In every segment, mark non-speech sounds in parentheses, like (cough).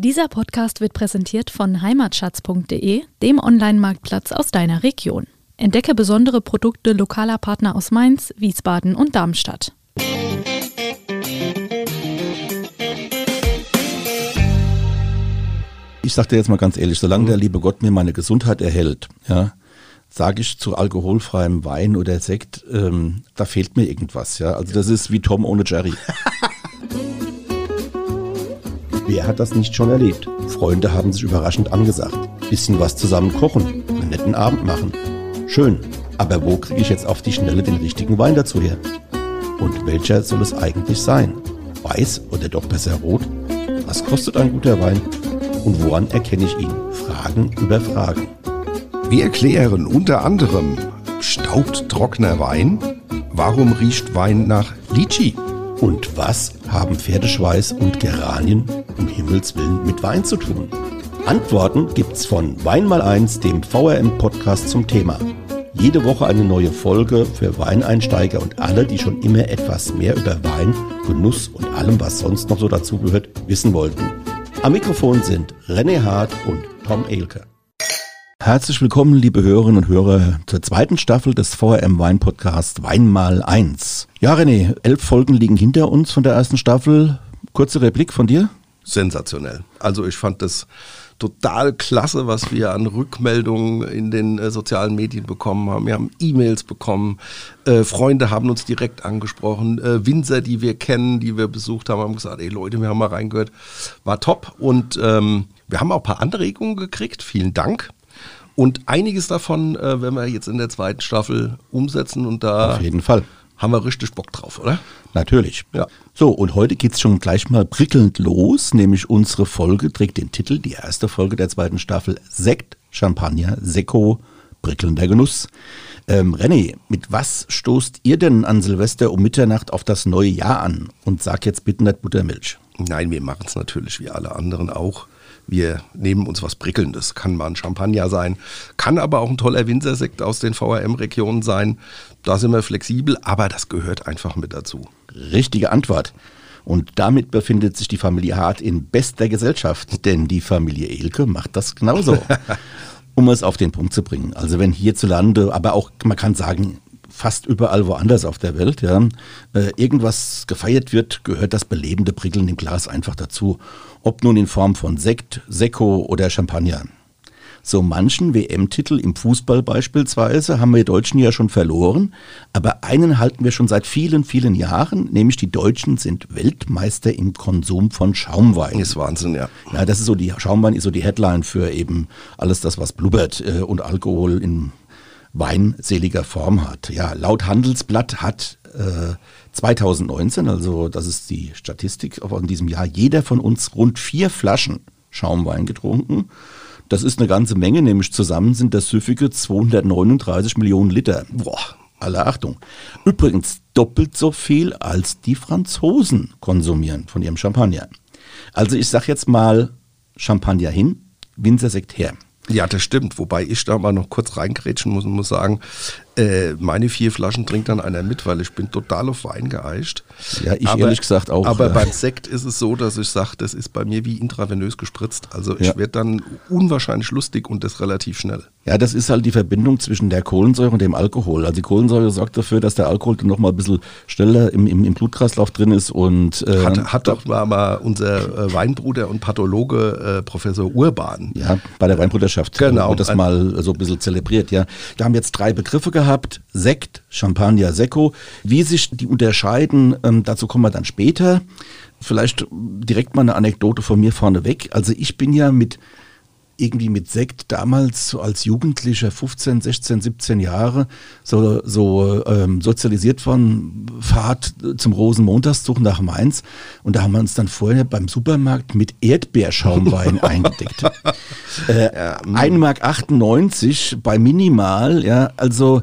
Dieser Podcast wird präsentiert von heimatschatz.de, dem Online-Marktplatz aus deiner Region. Entdecke besondere Produkte lokaler Partner aus Mainz, Wiesbaden und Darmstadt. Ich sage dir jetzt mal ganz ehrlich, solange der liebe Gott mir meine Gesundheit erhält, ja, sage ich zu alkoholfreiem Wein oder Sekt, ähm, da fehlt mir irgendwas. Ja, also das ist wie Tom ohne Jerry. (laughs) Wer hat das nicht schon erlebt? Freunde haben sich überraschend angesagt. Bisschen was zusammen kochen, einen netten Abend machen. Schön, aber wo kriege ich jetzt auf die Schnelle den richtigen Wein dazu her? Und welcher soll es eigentlich sein? Weiß oder doch besser rot? Was kostet ein guter Wein? Und woran erkenne ich ihn? Fragen über Fragen. Wir erklären unter anderem, staubt trockener Wein? Warum riecht Wein nach Litschi? Und was haben Pferdeschweiß und Geranien um Himmels Willen mit Wein zu tun? Antworten gibt's von Wein mal eins, dem VRM-Podcast zum Thema. Jede Woche eine neue Folge für Weineinsteiger und alle, die schon immer etwas mehr über Wein, Genuss und allem, was sonst noch so dazugehört, wissen wollten. Am Mikrofon sind René Hart und Tom Elke. Herzlich willkommen, liebe Hörerinnen und Hörer, zur zweiten Staffel des VRM Wein Podcast Wein mal eins. Ja, René, elf Folgen liegen hinter uns von der ersten Staffel. Kurze Replik von dir? Sensationell. Also ich fand das total klasse, was wir an Rückmeldungen in den äh, sozialen Medien bekommen haben. Wir haben E-Mails bekommen, äh, Freunde haben uns direkt angesprochen, äh, Winzer, die wir kennen, die wir besucht haben, haben gesagt, ey Leute, wir haben mal reingehört, war top. Und ähm, wir haben auch ein paar Anregungen gekriegt, vielen Dank. Und einiges davon äh, werden wir jetzt in der zweiten Staffel umsetzen und da Auf jeden Fall. haben wir richtig Bock drauf, oder? Natürlich. Ja. So, und heute geht's schon gleich mal prickelnd los, nämlich unsere Folge trägt den Titel, die erste Folge der zweiten Staffel, Sekt, Champagner, Sekko, prickelnder Genuss. Ähm, René, mit was stoßt ihr denn an Silvester um Mitternacht auf das neue Jahr an? Und sag jetzt bitte nicht Buttermilch. Nein, wir machen es natürlich wie alle anderen auch. Wir nehmen uns was Prickelndes. Kann mal ein Champagner sein, kann aber auch ein toller Winzersekt aus den VRM-Regionen sein. Da sind wir flexibel, aber das gehört einfach mit dazu. Richtige Antwort. Und damit befindet sich die Familie Hart in bester Gesellschaft, denn die Familie Elke macht das genauso. (laughs) um es auf den Punkt zu bringen. Also wenn hierzulande, aber auch, man kann sagen, fast überall woanders auf der Welt, ja, äh, irgendwas gefeiert wird, gehört das belebende Prickeln im Glas einfach dazu. Ob nun in Form von Sekt, Sekko oder Champagner. So manchen WM-Titel im Fußball beispielsweise haben wir Deutschen ja schon verloren, aber einen halten wir schon seit vielen, vielen Jahren, nämlich die Deutschen sind Weltmeister im Konsum von Schaumwein. Ist Wahnsinn, ja. Ja, das ist so die Schaumwein ist so die Headline für eben alles das, was blubbert äh, und Alkohol in weinseliger Form hat. Ja, laut Handelsblatt hat äh, 2019, also das ist die Statistik von diesem Jahr, jeder von uns rund vier Flaschen Schaumwein getrunken. Das ist eine ganze Menge, nämlich zusammen sind das süffige 239 Millionen Liter. Boah, alle Achtung. Übrigens doppelt so viel, als die Franzosen konsumieren von ihrem Champagner. Also ich sag jetzt mal Champagner hin, Winzersekt her. Ja, das stimmt. Wobei ich da mal noch kurz reingrätschen muss und muss sagen, äh, meine vier Flaschen trinkt dann einer mit, weil ich bin total auf Wein geeicht. Ja, ich ehrlich gesagt auch. Aber ja. beim Sekt ist es so, dass ich sage, das ist bei mir wie intravenös gespritzt. Also ich Ja. werde dann unwahrscheinlich lustig und das relativ schnell. Ja, das ist halt die Verbindung zwischen der Kohlensäure und dem Alkohol. Also die Kohlensäure sorgt dafür, dass der Alkohol dann noch mal ein bisschen schneller im, im, im Blutkreislauf drin ist und äh, Hat, hat doch mal, mal unser äh, Weinbruder und Pathologe äh, Professor Urban. ja, bei der Weinbruderschaft Genau. wird das mal so ein bisschen zelebriert. Ja, wir haben jetzt drei Begriffe gehabt: Sekt, Champagner, Sekko. Wie sich die unterscheiden, ähm, dazu kommen wir dann später. Vielleicht direkt mal eine Anekdote von mir vorneweg. Also ich bin ja mit irgendwie mit Sekt damals als Jugendlicher, 15, 16, 17 Jahre, so, so ähm, sozialisiert worden, Fahrt zum Rosenmontagszug nach Mainz. Und da haben wir uns dann vorher beim Supermarkt mit Erdbeerschaumwein (laughs) eingedeckt. (laughs) Äh, 1,98 Mark 98 bei Minimal, ja, also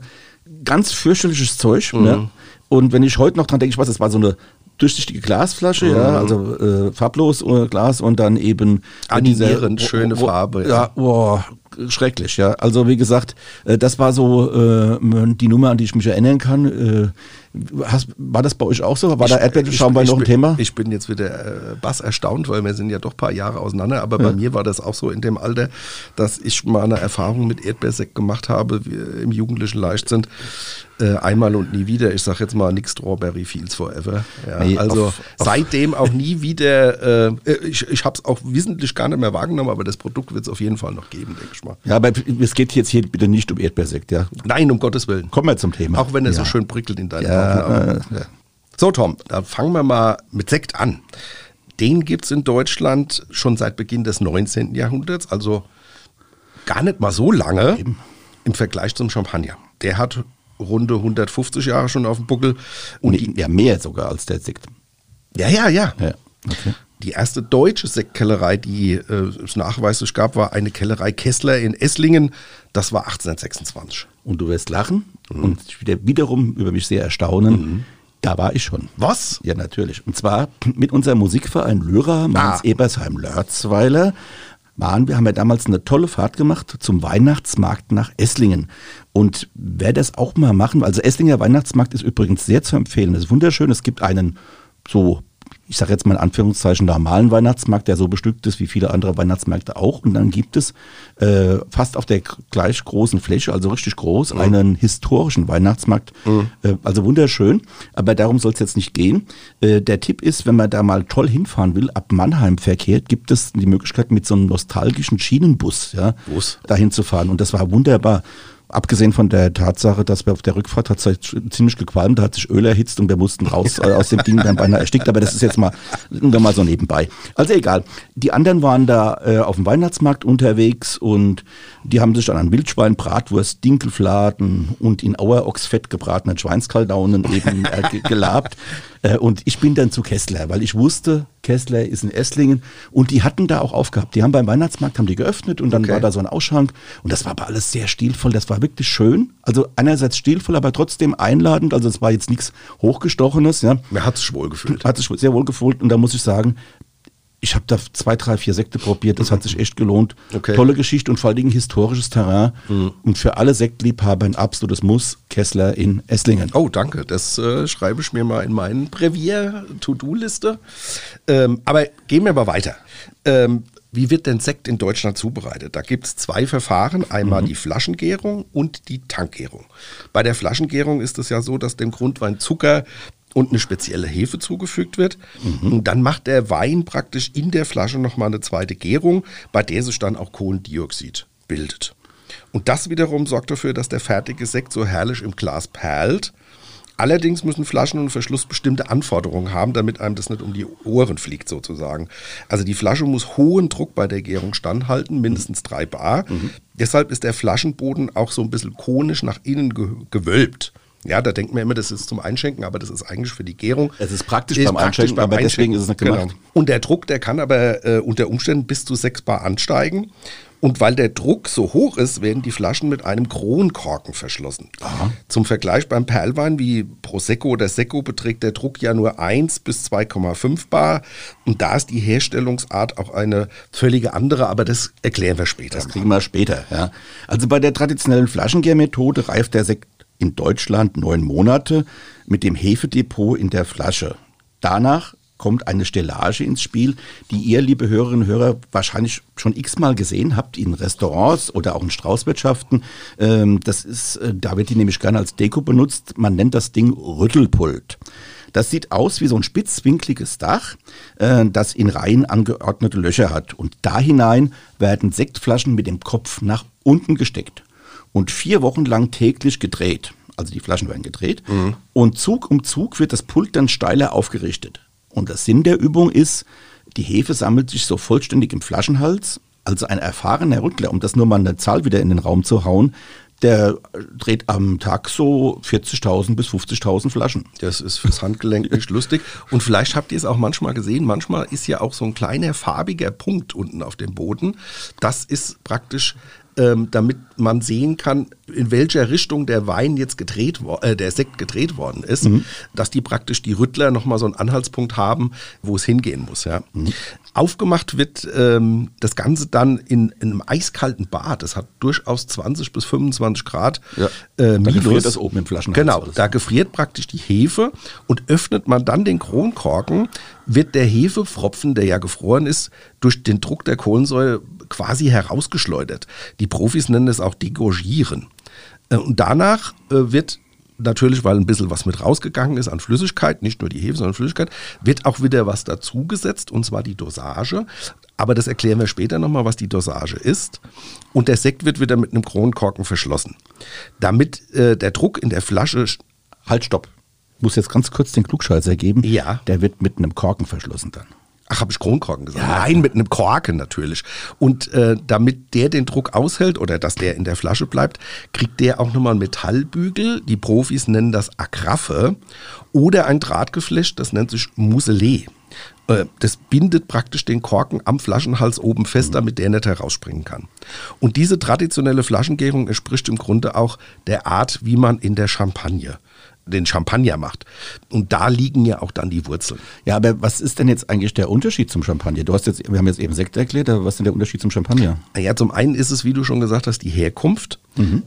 ganz fürchterliches Zeug. Ne? Und wenn ich heute noch dran denke, ich weiß, das war so eine durchsichtige Glasflasche, ja, also äh, farblos äh, Glas und dann eben Animierend, diese- schöne Farbe, ja. Ja, boah, schrecklich, ja. Also wie gesagt, äh, das war so äh, die Nummer, an die ich mich erinnern kann. Äh, hast, war das bei euch auch so? War ich, da Erdbeerschaumwein noch ein Thema? Ich bin jetzt wieder äh, bass erstaunt, weil wir sind ja doch ein paar Jahre auseinander, aber ja. bei mir war das auch so in dem Alter, dass ich mal eine Erfahrung mit Erdbeersekt gemacht habe, im jugendlichen Leichtsinn. Äh, einmal und nie wieder. Ich sage jetzt mal nix Strawberry Fields Forever. Ja, nee, also auf, auf seitdem auch nie wieder. Äh, ich ich habe es auch wissentlich gar nicht mehr wahrgenommen, aber das Produkt wird es auf jeden Fall noch geben, denke ich mal. Ja, aber es geht jetzt hier bitte nicht um Erdbeersekt, ja? Nein, um Gottes Willen. Kommen wir zum Thema. Auch wenn er ja. so schön prickelt in deinen ja, Augen. Ja. So, Tom, da fangen wir mal mit Sekt an. Den gibt es in Deutschland schon seit Beginn des 19. Jahrhunderts, also gar nicht mal so lange Eben. im Vergleich zum Champagner. Der hat runde 150 Jahre schon auf dem Buckel. Und nee, ja, mehr sogar als der Sekt. Ja, ja, ja. ja okay. Die erste deutsche Sektkellerei, die äh, es nachweislich gab, war eine Kellerei Kessler in Esslingen. Das war 1826. Und du wirst lachen mhm. und wieder, wiederum über mich sehr erstaunen. Mhm. Da war ich schon. Was? Ja, natürlich. Und zwar (clears throat) mit unserem Musikverein Lyra, Mainz ah. Ebersheim Lörzweiler waren. Wir haben ja damals eine tolle Fahrt gemacht zum Weihnachtsmarkt nach Esslingen. Und wer das auch mal machen, also Esslinger Weihnachtsmarkt ist übrigens sehr zu empfehlen. Das ist wunderschön. Es gibt einen so ich sage jetzt mal in Anführungszeichen, normalen Weihnachtsmarkt, der so bestückt ist wie viele andere Weihnachtsmärkte auch. Und dann gibt es äh, fast auf der gleich großen Fläche, also richtig groß, mhm. einen historischen Weihnachtsmarkt. Mhm. Äh, also wunderschön, aber darum soll es jetzt nicht gehen. Äh, der Tipp ist, wenn man da mal toll hinfahren will, ab Mannheim verkehrt, gibt es die Möglichkeit, mit so einem nostalgischen Schienenbus ja, dahin zu fahren. Und das war wunderbar. Abgesehen von der Tatsache, dass wir auf der Rückfahrt hat ziemlich gequalmt, da hat sich Öl erhitzt und wir mussten raus (laughs) aus dem Ding dann beinahe erstickt, aber das ist jetzt mal nur mal so nebenbei. Also egal. Die anderen waren da äh, auf dem Weihnachtsmarkt unterwegs und die haben sich dann an Wildschwein, Bratwurst, Dinkelfladen und in Auerochsfett gebratenen Schweinskaldaunen eben äh, gelabt. (laughs) Äh, und ich bin dann zu Kessler, weil ich wusste, Kessler ist in Esslingen und die hatten da auch aufgehabt. Die haben beim Weihnachtsmarkt, haben die geöffnet und dann okay. war da so ein Ausschank und das war aber alles sehr stilvoll, das war wirklich schön. Also einerseits stilvoll, aber trotzdem einladend, also es war jetzt nichts Hochgestochenes. Ja. Hat sich wohl gefühlt. Hat sich sehr wohl gefühlt und da muss ich sagen, ich habe da zwei, drei, vier Sekte probiert, das hat sich echt gelohnt. Okay. Tolle Geschichte und vor allen Dingen historisches Terrain. Mhm. Und für alle Sektliebhaber ein absolutes Muss, Kessler in Esslingen. Oh, danke. Das äh, schreibe ich mir mal in meinen Brevier-To-Do-Liste. Ähm, aber gehen wir mal weiter. Ähm, wie wird denn Sekt in Deutschland zubereitet? Da gibt es zwei Verfahren, einmal mhm. die Flaschengärung und die Tankgärung. Bei der Flaschengärung ist es ja so, dass dem Grundwein Zucker und eine spezielle Hefe zugefügt wird. Mhm. Und dann macht der Wein praktisch in der Flasche nochmal eine zweite Gärung, bei der sich dann auch Kohlendioxid bildet. Und das wiederum sorgt dafür, dass der fertige Sekt so herrlich im Glas perlt. Allerdings müssen Flaschen und Verschluss bestimmte Anforderungen haben, damit einem das nicht um die Ohren fliegt sozusagen. Also die Flasche muss hohen Druck bei der Gärung standhalten, mindestens drei Bar. Mhm. Deshalb ist der Flaschenboden auch so ein bisschen konisch nach innen gewölbt. Ja, da denkt man immer, das ist zum Einschenken, aber das ist eigentlich für die Gärung. Es ist praktisch ist beim praktisch Einschenken, beim aber Einschenken. deswegen ist es nicht gemacht. Genau. Und der Druck, der kann aber äh, unter Umständen bis zu 6 Bar ansteigen. Und weil der Druck so hoch ist, werden die Flaschen mit einem Kronkorken verschlossen. Aha. Zum Vergleich beim Perlwein wie Prosecco oder Secco beträgt der Druck ja nur 1 bis 2,5 Bar. Und da ist die Herstellungsart auch eine völlige andere, aber das erklären wir später. Das kriegen wir später, ja. Also bei der traditionellen Flaschengärmethode reift der Sekt in Deutschland neun Monate mit dem Hefedepot in der Flasche. Danach kommt eine Stellage ins Spiel, die ihr, liebe Hörerinnen und Hörer, wahrscheinlich schon x-mal gesehen habt in Restaurants oder auch in Straußwirtschaften. Ähm, das ist, äh, da wird die nämlich gerne als Deko benutzt. Man nennt das Ding Rüttelpult. Das sieht aus wie so ein spitzwinkliges Dach, äh, das in Reihen angeordnete Löcher hat. Und da hinein werden Sektflaschen mit dem Kopf nach unten gesteckt und vier Wochen lang täglich gedreht. Also die Flaschen werden gedreht. Mhm. Und Zug um Zug wird das Pult dann steiler aufgerichtet. Und der Sinn der Übung ist, die Hefe sammelt sich so vollständig im Flaschenhals. Also ein erfahrener Rückler, um das nur mal eine Zahl wieder in den Raum zu hauen, der dreht am Tag so 40.000 bis 50.000 Flaschen. Das ist fürs Handgelenk nicht lustig. Und vielleicht habt ihr es auch manchmal gesehen. Manchmal ist ja auch so ein kleiner farbiger Punkt unten auf dem Boden. Das ist praktisch ähm, damit man sehen kann, in welcher Richtung der Wein jetzt gedreht, äh, der Sekt gedreht worden ist, mhm. dass die praktisch die Rüttler nochmal so einen Anhaltspunkt haben, wo es hingehen muss. Ja. Mhm. Aufgemacht wird ähm, das Ganze dann in, in, einem eiskalten Bad. Das hat durchaus 20 bis 25 Grad ja, äh, Da gefriert das oben im Flaschenhals. Genau, da gefriert praktisch die Hefe und öffnet man dann den Kronkorken, wird der Hefepfropfen, der ja gefroren ist, durch den Druck der Kohlensäure quasi herausgeschleudert. Die Profis nennen es auch degorgieren. Äh, und danach äh, wird natürlich, weil ein bisschen was mit rausgegangen ist an Flüssigkeit, nicht nur die Hefe, sondern Flüssigkeit, wird auch wieder was dazugesetzt, und zwar die Dosage. Aber das erklären wir später nochmal, was die Dosage ist. Und der Sekt wird wieder mit einem Kronkorken verschlossen. Damit äh, der Druck in der Flasche. Halt, stopp. Ich muss jetzt ganz kurz den Klugscheißer geben. Ja. Der wird mit einem Korken verschlossen dann. Ach, habe ich Kronkorken gesagt? Ja. Nein, mit einem Korken natürlich. Und äh, damit der den Druck aushält oder dass der in der Flasche bleibt, kriegt der auch nochmal einen Metallbügel. Die Profis nennen das Agraffe. Oder ein Drahtgeflecht, das nennt sich Muselet. Äh, das bindet praktisch den Korken am Flaschenhals oben fest, mhm. damit der nicht herausspringen kann. Und diese traditionelle Flaschengärung entspricht im Grunde auch der Art, wie man in der Champagne den Champagner macht. Und da liegen ja auch dann die Wurzeln. Ja, aber was ist denn jetzt eigentlich der Unterschied zum Champagner? Du hast jetzt, wir haben jetzt eben Sekt erklärt, aber was ist denn der Unterschied zum Champagner? Ja, zum einen ist es, wie du schon gesagt hast, die Herkunft. Mhm.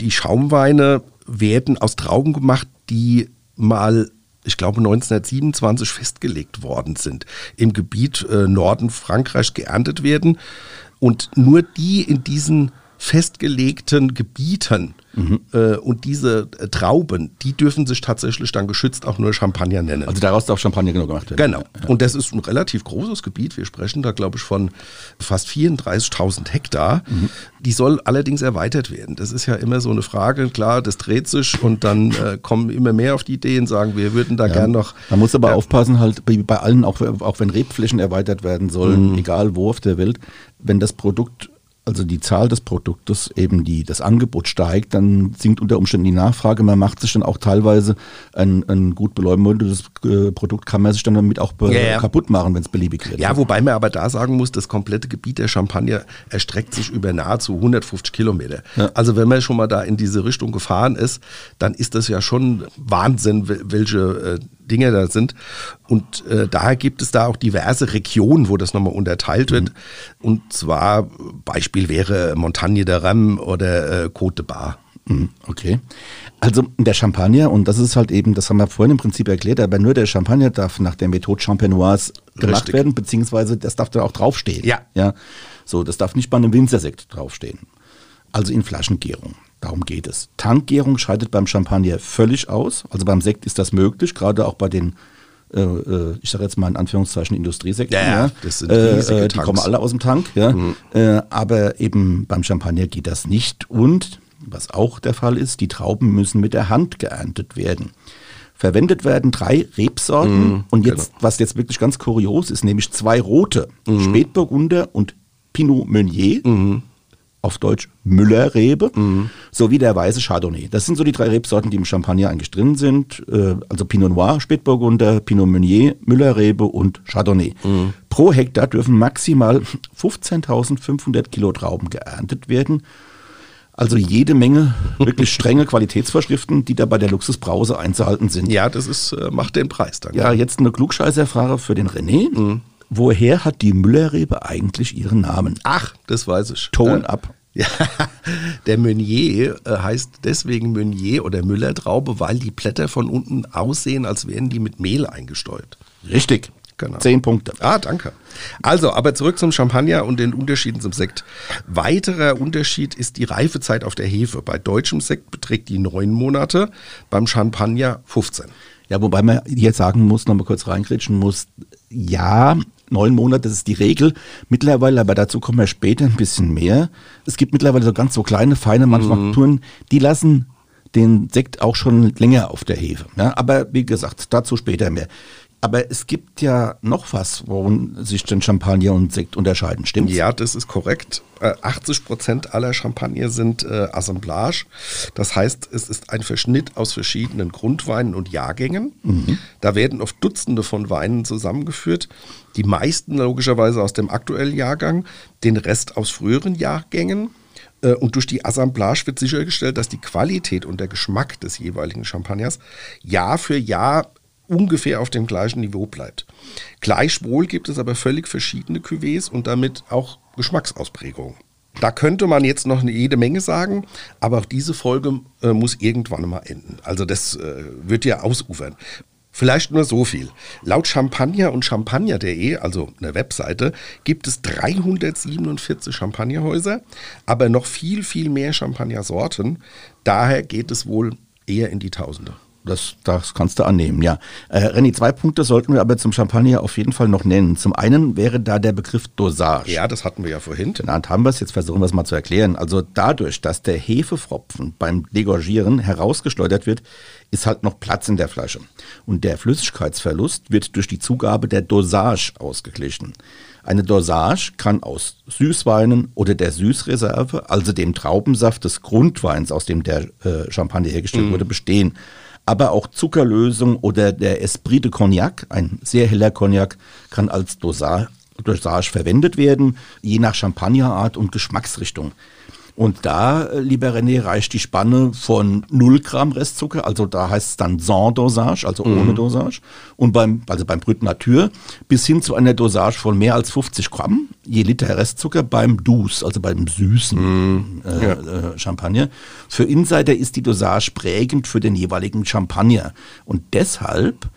Die Schaumweine werden aus Trauben gemacht, die mal ich glaube 1927 festgelegt worden sind, im Gebiet äh, Norden Frankreichs geerntet werden. Und nur die in diesen festgelegten Gebieten Mhm. Äh, und diese äh, Trauben, die dürfen sich tatsächlich dann geschützt auch nur Champagner nennen. Also daraus darf Champagner genau gemacht werden. Genau. Ja. Und das ist ein relativ großes Gebiet. Wir sprechen da, glaube ich, von fast 34.000 Hektar. Mhm. Die soll allerdings erweitert werden. Das ist ja immer so eine Frage. Klar, das dreht sich und dann äh, kommen immer mehr auf die Ideen, sagen, wir würden da ja. gern noch. Man muss aber aufpassen, halt bei allen, auch, auch wenn Rebflächen erweitert werden sollen, mhm. egal wo auf der Welt, wenn das Produkt also die Zahl des Produktes, eben die, das Angebot steigt, dann sinkt unter Umständen die Nachfrage. Man macht sich dann auch teilweise ein, ein gut beleumundetes äh, Produkt, kann man sich dann damit auch ja, ja. kaputt machen, wenn es beliebig wird. Ja, wobei man aber da sagen muss, das komplette Gebiet der Champagner erstreckt sich über nahezu 150 Kilometer. Ja. Also wenn man schon mal da in diese Richtung gefahren ist, dann ist das ja schon Wahnsinn, welche äh, Dinge da sind. Und äh, daher gibt es da auch diverse Regionen, wo das nochmal unterteilt wird. Mhm. Und zwar, Beispiel wäre Montagne de Rem oder äh, Côte de Bar. Mhm, okay. Also der Champagner, und das ist halt eben, das haben wir vorhin im Prinzip erklärt, aber nur der Champagner darf nach der Methode Champenoise gemacht Richtig. werden, beziehungsweise das darf dann auch draufstehen. Ja. ja. So, das darf nicht bei einem Winzersekt draufstehen. Also in Flaschengärung. Darum geht es. Tankgärung scheidet beim Champagner völlig aus. Also beim Sekt ist das möglich, gerade auch bei den, äh, äh ich sage jetzt mal in Anführungszeichen Industriesekten. Ja, ja, das sind riesige äh, Die kommen alle aus dem Tank. Ja. Mhm. Äh, aber eben beim Champagner geht das nicht. Und was auch der Fall ist, die Trauben müssen mit der Hand geerntet werden. Verwendet werden drei Rebsorten mhm, und jetzt, genau. was jetzt wirklich ganz kurios ist, nämlich zwei rote, mhm. Spätburgunder und Pinot Meunier. Mhm auf Deutsch Müllerrebe, mhm. sowie der weiße Chardonnay. Das sind so die drei Rebsorten, die im Champagner eigentlich drin sind. Äh, also Pinot Noir, Spätburgunder, Pinot Meunier, Müllerrebe und Chardonnay. Mhm. Pro Hektar dürfen maximal 15.500 Kilo Trauben geerntet werden. Also jede Menge wirklich strenge (laughs) Qualitätsvorschriften, die da bei der Luxusbrause einzuhalten sind. Ja, das ist, äh, macht den Preis dann. Ja, jetzt eine Klugscheißerfrage für den René. Mhm. Woher hat die Müllerrebe eigentlich ihren Namen? Ach, das weiß ich. Ton äh, ab. Ja, der Meunier äh, heißt deswegen Meunier oder Müllertraube, weil die Blätter von unten aussehen, als wären die mit Mehl eingestäubt. Richtig. Genau. Zehn Punkte. Ah, danke. Also, aber zurück zum Champagner und den Unterschieden zum Sekt. Weiterer Unterschied ist die Reifezeit auf der Hefe. Bei deutschem Sekt beträgt die neun Monate, beim Champagner 15. Ja, wobei man jetzt sagen muss, nochmal kurz reingrätschen muss, ja, neun Monate, das ist die Regel. Mittlerweile, aber dazu kommen wir später ein bisschen mehr. Es gibt mittlerweile so ganz so kleine, feine Manufakturen, mhm. die lassen den Sekt auch schon länger auf der Hefe. Ja, aber wie gesagt, dazu später mehr. Aber es gibt ja noch was, worin sich denn Champagner und Sekt unterscheiden, stimmt? Ja, das ist korrekt. 80 äh, Prozent aller Champagner sind äh, Assemblage. Das heißt, es ist ein Verschnitt aus verschiedenen Grundweinen und Jahrgängen. Mhm. Da werden oft Dutzende von Weinen zusammengeführt. Die meisten logischerweise aus dem aktuellen Jahrgang, den Rest aus früheren Jahrgängen. Äh, und durch die Assemblage wird sichergestellt, dass die Qualität und der Geschmack des jeweiligen Champagners Jahr für Jahr ungefähr auf dem gleichen Niveau bleibt. Gleichwohl gibt es aber völlig verschiedene Cuvées und damit auch Geschmacksausprägungen. Da könnte man jetzt noch jede Menge sagen, aber auch diese Folge äh, muss irgendwann mal enden. Also das äh, wird ja ausufern. Vielleicht nur so viel. Laut Champagner und Champagner.de, also eine Webseite, gibt es 347 Champagnerhäuser, aber noch viel, viel mehr Champagnersorten. Daher geht es wohl eher in die Tausende. Das, das kannst du annehmen, ja. Äh, Renny, zwei Punkte sollten wir aber zum Champagner auf jeden Fall noch nennen. Zum einen wäre da der Begriff Dosage. Ja, das hatten wir ja vorhin. Genannt haben wir es, jetzt versuchen wir es mal zu erklären. Also dadurch, dass der Hefefropfen beim Degorgieren herausgeschleudert wird, ist halt noch Platz in der Flasche. Und der Flüssigkeitsverlust wird durch die Zugabe der Dosage ausgeglichen. Eine Dosage kann aus Süßweinen oder der Süßreserve, also dem Traubensaft des Grundweins, aus dem der äh, Champagner hergestellt mm. wurde, bestehen aber auch Zuckerlösung oder der Esprit de Cognac, ein sehr heller Cognac, kann als Dosage, verwendet werden, je nach Champagnerart und Geschmacksrichtung. Und da, äh, lieber René, reicht die Spanne von 0 Gramm Restzucker, also da heißt es dann Sans Dosage, also mhm. ohne Dosage, und beim, also beim Brut Nature, bis hin zu einer Dosage von mehr als 50 Gramm je Liter Restzucker beim Dus, also beim süßen mhm. äh, ja. äh, Champagner. Für Insider ist die Dosage prägend für den jeweiligen Champagner. Und deshalb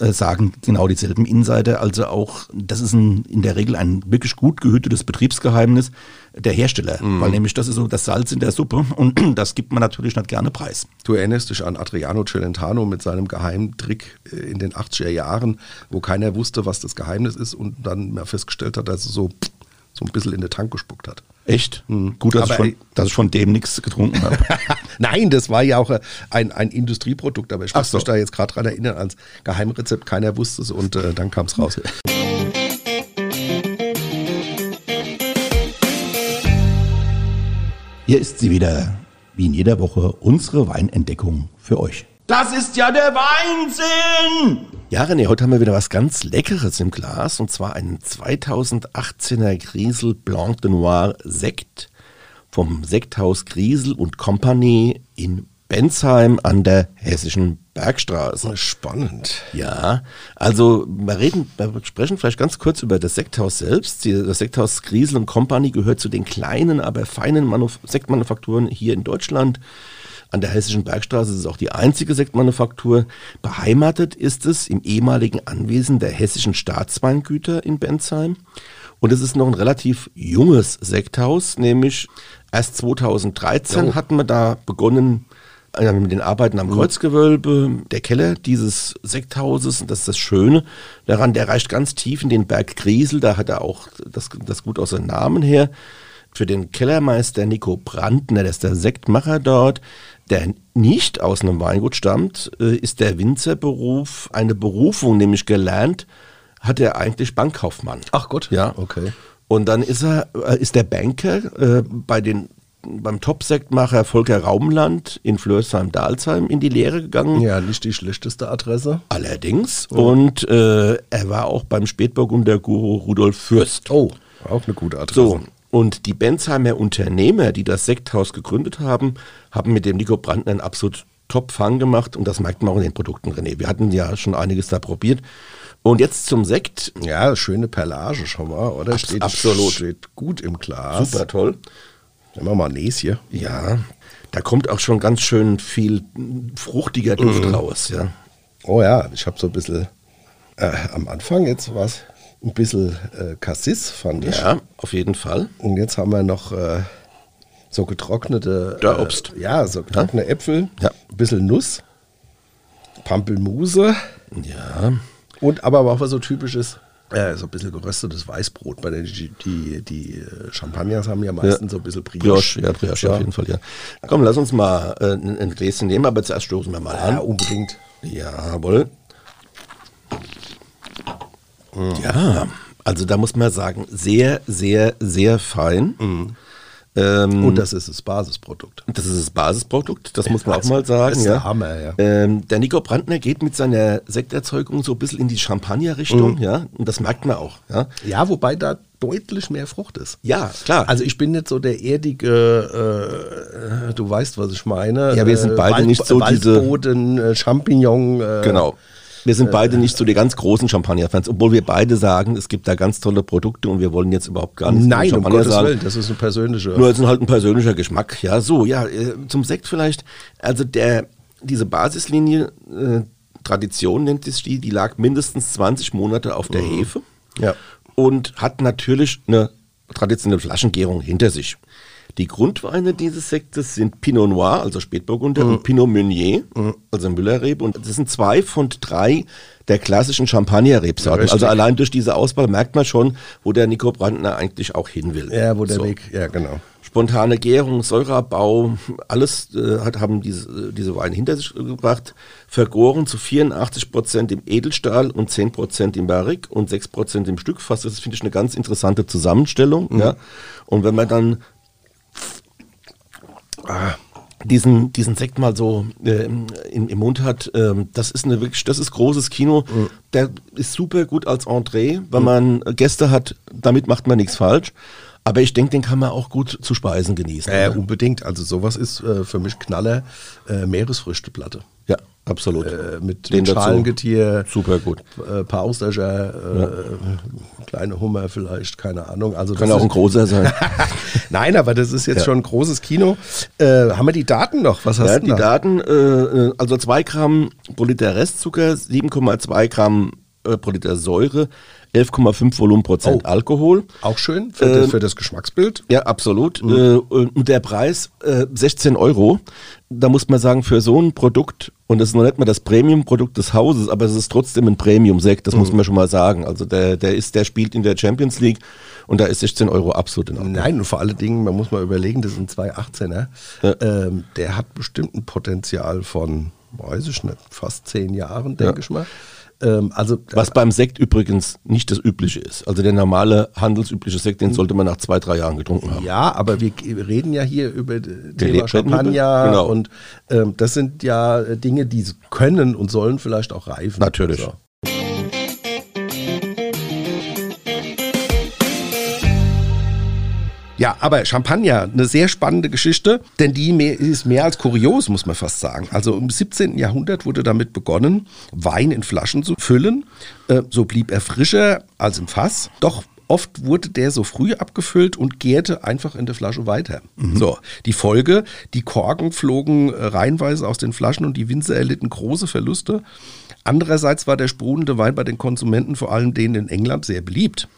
äh, sagen genau dieselben Insider. Also auch, das ist ein, in der Regel ein wirklich gut gehütetes Betriebsgeheimnis der Hersteller, mhm. weil nämlich das ist so das Salz in der Suppe und (clears throat) das gibt man natürlich nicht gerne preis. Du erinnerst dich an Adriano Celentano mit seinem Geheimtrick äh, in den 80er Jahren, wo keiner wusste, was das Geheimnis ist und dann mal festgestellt hat, dass es so so ein bisschen in den Tank gespuckt hat. Echt? Mhm. Gut, dass, aber, ich von, dass ich von dem nichts getrunken habe. (laughs) Nein, das war ja auch ein, ein Industrieprodukt, aber ich muss so. mich da jetzt gerade dran erinnern als Geheimrezept. Keiner wusste es und äh, dann kam es raus. Hier ist sie wieder, wie in jeder Woche, unsere Weinentdeckung für euch. Das ist ja der Weinsinn! Ja, René, heute haben wir wieder was ganz Leckeres im Glas und zwar einen 2018er Griesel Blanc de Noir Sekt vom Sekthaus Griesel und Company in Bensheim an der Hessischen Bergstraße. Spannend. Ja, also wir reden, wir sprechen vielleicht ganz kurz über das Sekthaus selbst. Das Sekthaus Griesel und Company gehört zu den kleinen, aber feinen Manuf Sektmanufakturen hier in Deutschland. An der Hessischen Bergstraße ist es auch die einzige Sektmanufaktur. Beheimatet ist es im ehemaligen Anwesen der Hessischen Staatsweingüter in Bensheim. Und es ist noch ein relativ junges Sekthaus, nämlich erst 2013 oh. hatten wir da begonnen, äh, mit den Arbeiten am mhm. Kreuzgewölbe, der Keller dieses Sekthauses, und das ist das Schöne daran, der reicht ganz tief in den Berg Griesel, da hat er auch das, das gut aus seinem Namen her. Für den Kellermeister Nico Brandner, der ist der Sektmacher dort, der nicht aus einem Weingut stammt, äh, ist der Winzerberuf eine Berufung, nämlich gelernt hat er eigentlich Bankkaufmann. Ach Gott. Ja, okay. Und dann ist er, äh, ist der Banker äh, bei den beim Top-Sektmacher Volker Raumland in Flörsheim-Dalsheim in die Lehre gegangen. Ja, nicht die schlechteste Adresse. Allerdings. Ja. Und äh, er war auch beim Spätburgunder Guru Rudolf Fürst. Oh, auch eine gute Adresse. So, und die Bensheimer Unternehmer, die das Sekthaus gegründet haben, haben mit dem Nico Brandner einen absolut Top-Fang gemacht und das merkt man auch in den Produkten, René. Wir hatten ja schon einiges da probiert. Und jetzt zum Sekt. Ja, schöne Perlage schon mal, oder? Abs steht, absolut. Steht gut im Glas. Super toll. Nehmen wir mal ein Näschen. Ja, da kommt auch schon ganz schön viel fruchtiger Duft mhm. raus, ja. Oh ja, ich habe so ein bisschen äh, am Anfang jetzt was ein bisschen äh, Cassis, fand ich. Ja, auf jeden Fall. Und jetzt haben wir noch äh, so getrocknete Dörrobst. Äh, ja, so getrocknete ja. Äpfel, ja. ein bisschen Nuss, Pampelmuse. Ja. Und aber auch was so typisches, äh, so ein bisschen geröstetes Weißbrot. Bei den, die, die, die äh, Champagners haben ja meistens ja. so ein bisschen Brioche. Brioche ja, Brioche ja. auf jeden Fall, ja. Komm, lass uns mal äh, ein, ein Gläschen nehmen, aber zuerst stoßen wir mal ja, an. Ja, unbedingt. Jawohl. Ja, also da muss man sagen, sehr, sehr, sehr fein. Mhm. Ähm, und das ist das Basisprodukt. Das ist das Basisprodukt, das muss man also, auch mal sagen. Das ist ja. der Hammer, ja. Ähm, der Nico Brandner geht mit seiner Sekterzeugung so ein bisschen in die Champagner-Richtung, mhm. ja, und das merkt man auch. Ja, ja wobei da deutlich mehr Frucht ist. Ja, klar. Also ich bin nicht so der erdige, äh, du weißt, was ich meine. Ja, wir sind beide Wald, nicht so Waldboden, diese... Champignon. Äh, genau. Wir sind beide nicht so die ganz großen Champagner-Fans, obwohl wir beide sagen, es gibt da ganz tolle Produkte und wir wollen jetzt überhaupt gar nicht Nein, um Gottes sagen. Willen, das ist ein persönlicher. Nur ist halt ein persönlicher Geschmack. Ja, so, ja, äh, zum Sekt vielleicht. Also der, diese Basislinie, äh, Tradition nennt es die, die lag mindestens 20 Monate auf der mhm. Hefe. Ja. Und hat natürlich eine traditionelle Flaschengärung hinter sich. Die Grundweine dieses Sektes sind Pinot Noir, also Spätburgunder, mhm. und Pinot Meunier, mhm. also Müllerreb. Und das sind zwei von drei der klassischen Champagner-Rebsorten. Ja, also allein durch diese Auswahl merkt man schon, wo der Nico Brandner eigentlich auch hin will. Ja, wo der so. Weg, ja genau. Spontane Gärung, Säureabbau, alles äh, hat, haben diese, diese Weine hinter sich gebracht. Vergoren zu 84 Prozent im Edelstahl und 10 Prozent im Barrik und 6 Prozent im Stückfass. Das finde ich eine ganz interessante Zusammenstellung. Mhm. Ja. Und wenn man dann ah, diesen, diesen Sekt mal so äh, im, im, Mund hat, ähm, das ist eine wirklich, das ist großes Kino. Mhm. Der ist super gut als Entree, wenn mhm. man Gäste hat, damit macht man nichts falsch. Aber ich denke, den kann man auch gut zu Speisen genießen. Äh, unbedingt. Also sowas ist äh, für mich Knaller äh, Meeresfrüchteplatte. Ja, absolut. Äh, mit, Den mit Schalengetier. Super gut. Ein äh, paar Auslöscher, äh, ja. kleine Hummer vielleicht, keine Ahnung. Also Kann auch ein großer sein. (laughs) Nein, aber das ist jetzt ja. schon ein großes Kino. Äh, haben wir die Daten noch? Was hast ja, du die da? Daten, äh, also 2 Gramm pro Liter Restzucker, 7,2 Gramm pro Liter Säure, 11,5 Volumenprozent oh, Alkohol. Auch schön für, äh, das, für, das, Geschmacksbild. Ja, absolut. Mhm. Äh, und der Preis äh, 16 Euro. Da muss man sagen, für so ein Produkt, und das ist noch nicht mal das Premium-Produkt des Hauses, aber es ist trotzdem ein Premium-Sekt, das mhm. muss man schon mal sagen. Also der, der ist, der spielt in der Champions League und da ist 16 Euro absolut in Ordnung. Nein, und vor allen Dingen, man muss mal überlegen, das sind zwei 18er. Ja. Ähm, der hat bestimmt ein Potenzial von, weiß ich nicht, fast zehn Jahren, denke ja. ich mal. Ähm, also, Was beim Sekt übrigens nicht das Übliche ist. Also der normale handelsübliche Sekt, den sollte man nach zwei, drei Jahren getrunken haben. Ja, aber wir reden ja hier über das Thema Champagner genau. und ähm, das sind ja Dinge, die können und sollen vielleicht auch reifen. Natürlich. So. Ja, aber Champagner, eine sehr spannende Geschichte, denn die ist mehr als kurios, muss man fast sagen. Also im 17. Jahrhundert wurde damit begonnen, Wein in Flaschen zu füllen. Äh, so blieb er frischer als im Fass. Doch Oft wurde der so früh abgefüllt und gärte einfach in der Flasche weiter. Mhm. So, die Folge, die Korken flogen äh, reihenweise aus den Flaschen und die Winzer erlitten große Verluste. Andererseits war der sprudelnde Wein bei den Konsumenten, vor allem denen in England, sehr beliebt.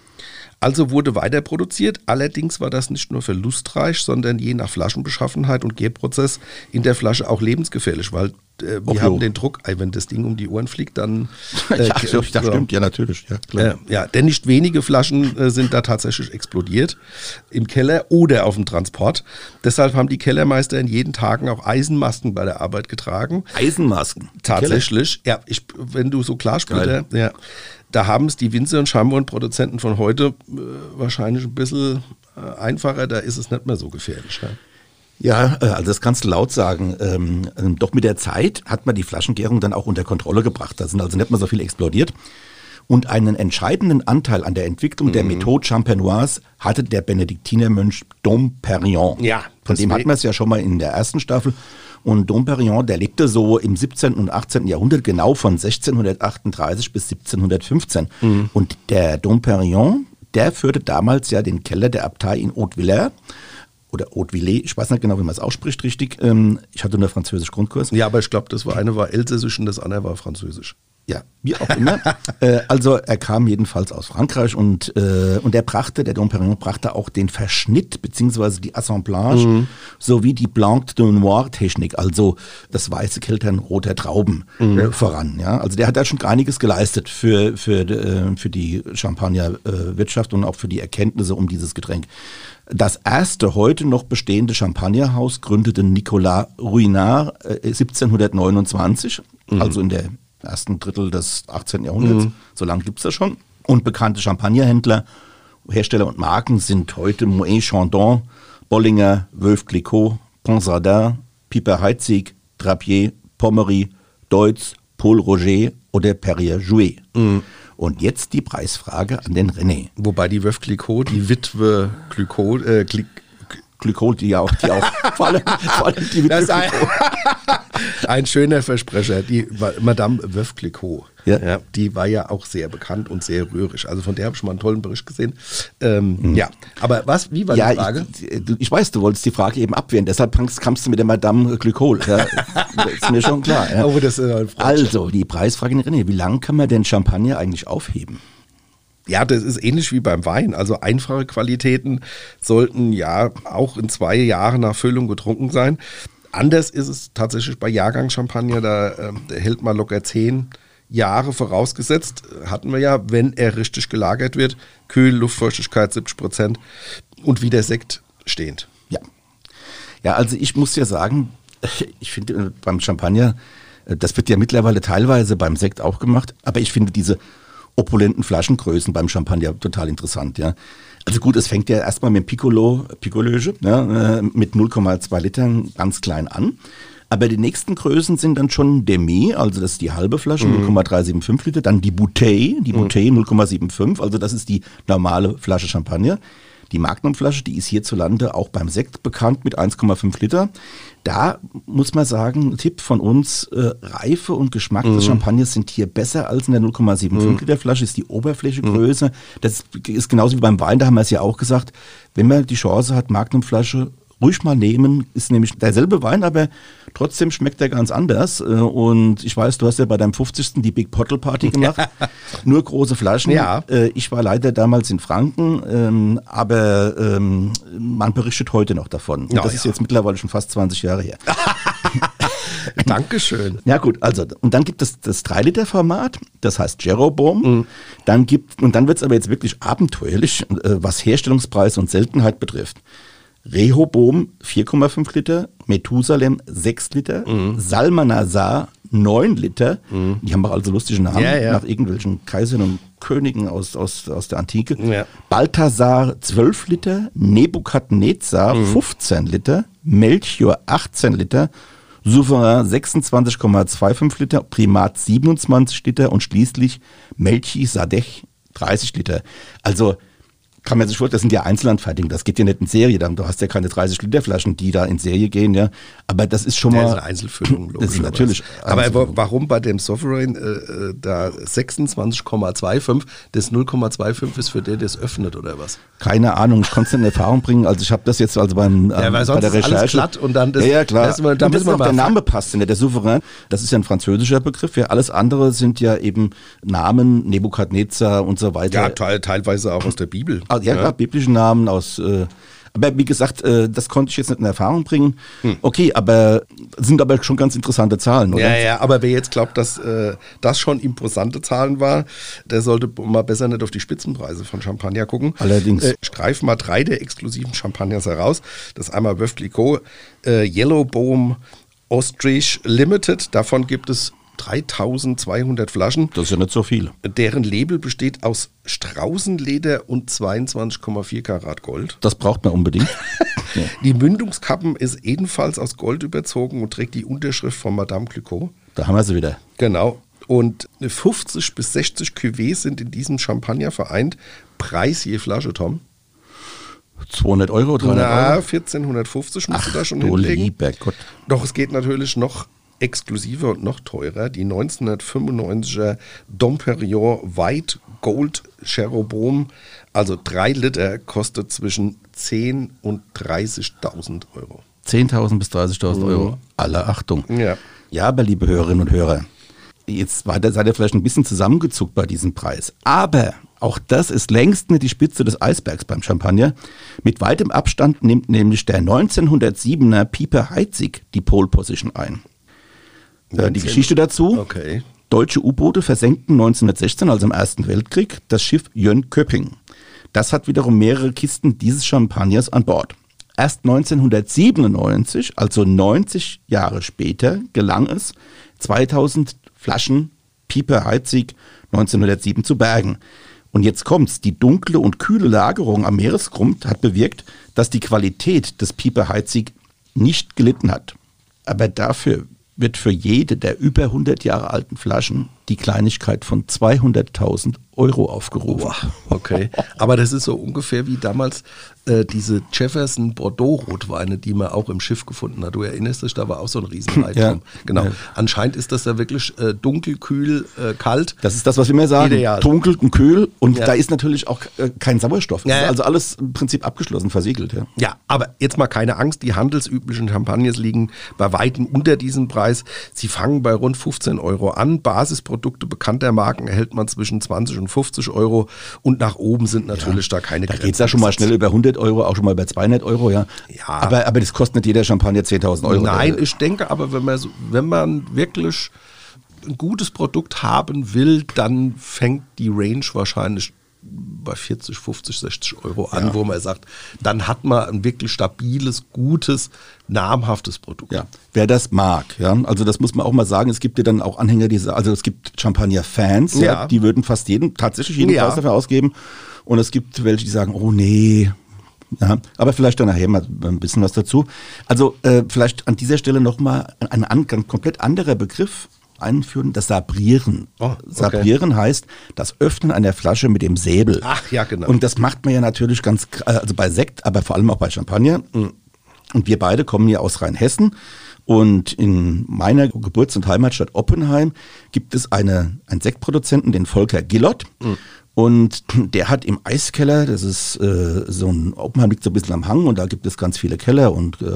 Also wurde weiter produziert. Allerdings war das nicht nur verlustreich, sondern je nach Flaschenbeschaffenheit und Gärprozess in der Flasche auch lebensgefährlich, weil äh, wir haben den Druck, wenn das Ding um die Ohren fliegt, dann. (laughs) Äh, ja, das so. stimmt, ja, natürlich. Ja, klar. Äh, ja, denn nicht wenige Flaschen äh, sind da tatsächlich explodiert im Keller oder auf dem Transport. Deshalb haben die Kellermeister in jeden Tagen auch Eisenmasken bei der Arbeit getragen. Eisenmasken? Tatsächlich. Ja, ich, wenn du so Klarsplitter, ja da haben es die Winzer und Schaumwein-Produzenten von heute äh, wahrscheinlich ein bisschen äh, einfacher, da ist es nicht mehr so gefährlich. Ja. Ja, äh, also das kannst du laut sagen. Ähm, ähm, doch mit der Zeit hat man die Flaschengärung dann auch unter Kontrolle gebracht. Da sind also nicht mehr so viel explodiert. Und einen entscheidenden Anteil an der Entwicklung mhm. der Methode Champenoise hatte der Benediktinermönch Dom Perignon. Ja, von dem hatten wir es ja schon mal in der ersten Staffel. Und Domperion, der lebte so im 17. und 18. Jahrhundert genau von 1638 bis 1715. Mhm. Und der Domperion, der führte damals ja den Keller der Abtei in Haute-Villers oder Haute-Villers, ich weiß nicht genau, wie man es ausspricht richtig. Ähm, ich hatte nur Französisch Grundkurs. Ja, aber ich glaube, das war eine war Elsässisch und das andere war Französisch ja, wie auch immer. (laughs) äh, also er kam jedenfalls aus Frankreich und, äh, und er brachte, der Dom Perignon brachte auch den Verschnitt beziehungsweise die Assemblage mhm. sowie die Blanc de Noir Technik, also das weiße Keltern roter Trauben mhm. äh, voran. Ja? Also der hat da schon einiges geleistet für, für, äh, für die Champagnerwirtschaft und auch für die Erkenntnisse um dieses Getränk. Das erste heute noch bestehende Champagnerhaus gründete Nicolas Ruinard äh, 1729, mhm. also in der ersten Drittel des 18. Jahrhunderts. Mhm. So lange gibt es das schon. Und bekannte Champagnerhändler, Hersteller und Marken sind heute Moet Chandon, Bollinger, Wölf Clicquot, Ponsardin, Piper Heitzig, Drapier, Pommery, Deutz, Paul Roger oder Perrier Jouet. Mhm. Und jetzt die Preisfrage an den René. Wobei die Wölf Clicquot, die Witwe Clicquot, äh, Clic Glykol, die auch, die auch (laughs) vor allem, vor allem die das ein, ein, schöner Versprecher, die Madame Wöf Clicquot. Ja. ja. die war ja auch sehr bekannt und sehr rührig. Also von der habe ich mal einen tollen Bericht gesehen. Ähm, mhm. Ja, aber was, wie war ja, die Frage? Ich, ich, weiß, du wolltest die Frage eben abwehren, deshalb kamst du mit der Madame Glykol. Ja, ist mir schon klar. Oh, also, die Preisfrage, René, wie lange kann man denn Champagner eigentlich aufheben? Ja, das ist ähnlich wie beim Wein. Also einfache Qualitäten sollten ja auch in zwei Jahren nach Füllung getrunken sein. Anders ist es tatsächlich bei Jahrgangschampagner, da, äh, da hält man locker zehn Jahre vorausgesetzt. Hatten wir ja, wenn er richtig gelagert wird, kühl, Luftfeuchtigkeit 70 Prozent und wie der Sekt stehend. Ja. Ja, also ich muss ja sagen, (laughs) ich finde äh, beim Champagner, äh, das wird ja mittlerweile teilweise beim Sekt auch gemacht, aber ich finde diese opulenten Flaschengrößen beim Champagner total interessant, ja. Also gut, es fängt ja erstmal mit Piccolo, Piccolöge, ja, äh, mit 0,2 Litern ganz klein an. Aber die nächsten Größen sind dann schon Demi, also das ist die halbe Flasche, mhm. 0,375 Liter. Dann die Bouteille, die Bouteille mhm. 0,75, also das ist die normale Flasche Champagner. Die Magnumflasche, die ist hierzulande auch beim Sekt bekannt mit 1,5 Liter. Da muss man sagen, Tipp von uns, äh, Reife und Geschmack mhm. des Champagners sind hier besser als in der 0,75 mhm. Liter Flasche, ist die Oberfläche mhm. größer. Das ist genauso wie beim Wein, da haben wir es ja auch gesagt, wenn man die Chance hat, Magnumflasche ruhig mal nehmen. Ist nämlich derselbe Wein, aber trotzdem schmeckt er ganz anders. Äh, und ich weiß, du hast ja bei deinem 50. die Big Pottle Party (laughs) gemacht. Nur große Flaschen. Ja. Äh, ich war leider damals in Franken, ähm, aber ähm, man berichtet heute noch davon. Und ja, das ist jetzt mittlerweile schon fast 20 Jahre her. (laughs) Dankeschön. Ja gut, also und dann gibt es das 3-Liter-Format, das heißt Jeroboam. Mhm. Dann gibt, und dann wird es aber jetzt wirklich abenteuerlich, äh, was Herstellungspreis und Seltenheit betrifft. Rehoboam 4,5 Liter, Methusalem 6 Liter, mhm. Salmanasar 9 Liter. Mhm. Die haben auch also lustige Namen ja, ja. nach irgendwelchen Kaisern und Königen aus, aus, aus der Antike. Ja. Balthasar 12 Liter, Nebukadnezar mhm. 15 Liter, Melchior 18 Liter, Souverän 26,25 Liter, Primat 27 Liter und schließlich Melchisadech 30 Liter. Also kann man sich vorstellen, das sind ja Einzelanfertigungen, das geht ja nicht in Serie, dann, du hast ja keine 30 Liter Flaschen, die da in Serie gehen, ja. Aber das ist schon mal. Das ist eine Einzelfüllung, (clears throat) Das ist natürlich. Aber warum bei dem Sovereign äh, äh da 26,25, das 0,25 ist für der, der es öffnet oder was? Keine Ahnung, ich konnte es in Erfahrung bringen. Also ich habe das jetzt also beim ähm, ja, weil sonst bei der Recherche. Ist alles glatt und dann das, ja, ja klar. Das, da und das ist auch der Name passt, der Souverän, das ist ja ein französischer Begriff. Ja, alles andere sind ja eben Namen, Nebukadnezar und so weiter. Ja, teil, teilweise auch aus der Bibel. Ah, ja, ja. Klar, biblischen Namen aus. Äh, aber wie gesagt, äh, das konnte ich jetzt nicht in Erfahrung bringen. Hm. Okay, aber sind aber schon ganz interessante Zahlen, oder? Ja, ja, aber wer jetzt glaubt, dass äh, das schon imposante Zahlen war, der sollte mal besser nicht auf die Spitzenpreise von Champagner gucken. Allerdings. Äh, ich greife mal drei der exklusiven Champagners heraus. Das ist einmal Veuve Clicquot, äh, Yellowboom Ostrich Limited. Davon gibt es 3200 Flaschen. Das ist ja nicht so viel. Deren Label besteht aus Straußenleder und 22,4 Karat Gold. Das braucht man unbedingt. (laughs) ja. Die Mündungskappen ist ebenfalls aus Gold überzogen und trägt die Unterschrift von Madame Clicquot. Da haben wir sie wieder. Genau. Und 50 bis 60 Cuvées sind in diesem Champagner vereint. Preis je Flasche, Tom? 200 Euro, 300 Na, Euro? 1450 musst Ach, du da schon du hinlegen. Lieber Gott. Doch es geht natürlich noch exklusiver und noch teurer. Die 1995er Domperion White Gold Cherubim, also 3 Liter, kostet zwischen 10.000 und 30.000 Euro. 10.000 bis 30.000 mhm. Euro. Alle Achtung. Ja. ja, aber liebe Hörerinnen und Hörer, jetzt seid ihr vielleicht ein bisschen zusammengezuckt bei diesem Preis. Aber auch das ist längst nicht die Spitze des Eisbergs beim Champagner. Mit weitem Abstand nimmt nämlich der 1907er Pieper Heitzig die Pole Position ein. Äh, die Geschichte dazu. Okay. Deutsche U-Boote versenkten 1916, also im Ersten Weltkrieg, das Schiff Jönköping. Das hat wiederum mehrere Kisten dieses Champagners an Bord. Erst 1997, also 90 Jahre später, gelang es, 2000 Flaschen Pieper Heizig 1907 zu bergen. Und jetzt kommt's. Die dunkle und kühle Lagerung am Meeresgrund hat bewirkt, dass die Qualität des Pieper Heizig nicht gelitten hat. Aber dafür wird für jede der über 100 Jahre alten Flaschen die Kleinigkeit von 200.000 Euro aufgerufen. Boah, okay. Aber das ist so ungefähr wie damals äh, diese Jefferson Bordeaux Rotweine, die man auch im Schiff gefunden hat. Du erinnerst dich, da war auch so ein Riesenleid Ja. Genau. Ja. Anscheinend ist das da wirklich äh, dunkel, kühl, äh, kalt. Das ist das, was wir immer sagen. Ideal. Dunkel und kühl. Und Ja. da ist natürlich auch äh, kein Sauerstoff. Ja, also alles im Prinzip abgeschlossen, versiegelt. Ja. Ja, aber jetzt mal keine Angst, die handelsüblichen Champagnes liegen bei Weitem unter diesem Preis. Sie fangen bei rund 15 Euro an. Basisprodukte bekannter Marken erhält man zwischen 20 und 50 Euro und nach oben sind natürlich da keine Da Grenzen. geht es ja schon mal schnell über 100 Euro, auch schon mal über 200 Euro. Ja. Ja. Aber, aber das kostet nicht jeder Champagner 10.000 Euro. Nein, ich denke aber, wenn man, wenn man wirklich ein gutes Produkt haben will, dann fängt die Range wahrscheinlich bei 40, 50, 60 Euro an, wo man sagt, dann hat man ein wirklich stabiles, gutes, namhaftes Produkt. Ja, wer das mag, ja, also das muss man auch mal sagen. Es gibt ja dann auch Anhänger, die, also es gibt Champagner-Fans, ja. Ja. die würden fast jeden, tatsächlich jeden Ja. Preis dafür ausgeben. Und es gibt welche, die sagen, oh nee. Ja, aber vielleicht dann nachher mal ein bisschen was dazu. Also äh, vielleicht an dieser Stelle nochmal ein, ein, ein komplett anderer Begriff einführen, das Sabrieren. Oh, okay. Sabrieren heißt das Öffnen einer Flasche mit dem Säbel. Ach, ja, genau. Und das macht man ja natürlich ganz, also bei Sekt, aber vor allem auch bei Champagner. Und wir beide kommen ja aus Rheinhessen. Und in meiner Geburts- und Heimatstadt Oppenheim gibt es eine, einen Sektproduzenten, den Volker Gillott. Und (clears throat) der hat im Eiskeller, das ist äh, so ein Oppenheim liegt so ein bisschen am Hang und da gibt es ganz viele Keller und äh,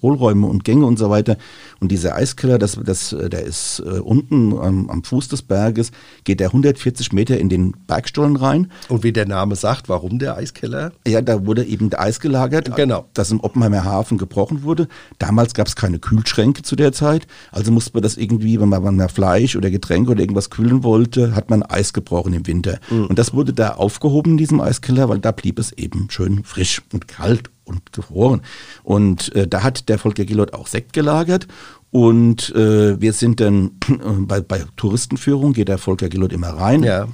Hohlräume und Gänge und so weiter. Und dieser Eiskeller, das, das, äh, der ist äh, unten am, am Fuß des Berges, geht der 140 Meter in den Bergstollen rein. Und wie der Name sagt, warum der Eiskeller? Ja, da wurde eben der Eis gelagert, Genau. das im Oppenheimer Hafen gebrochen wurde. Damals gab es keine Kühlschränke zu der Zeit, also musste man das irgendwie, wenn man mal Fleisch oder Getränke oder irgendwas kühlen wollte, hat man Eis gebrochen im Winter. Und das wurde da aufgehoben in diesem Eiskeller, weil da blieb es eben schön frisch und kalt und gefroren. Und äh, da hat der Volker Gillot auch Sekt gelagert. Und äh, wir sind dann äh, bei, bei Touristenführung, geht der Volker Gillot immer rein Ja.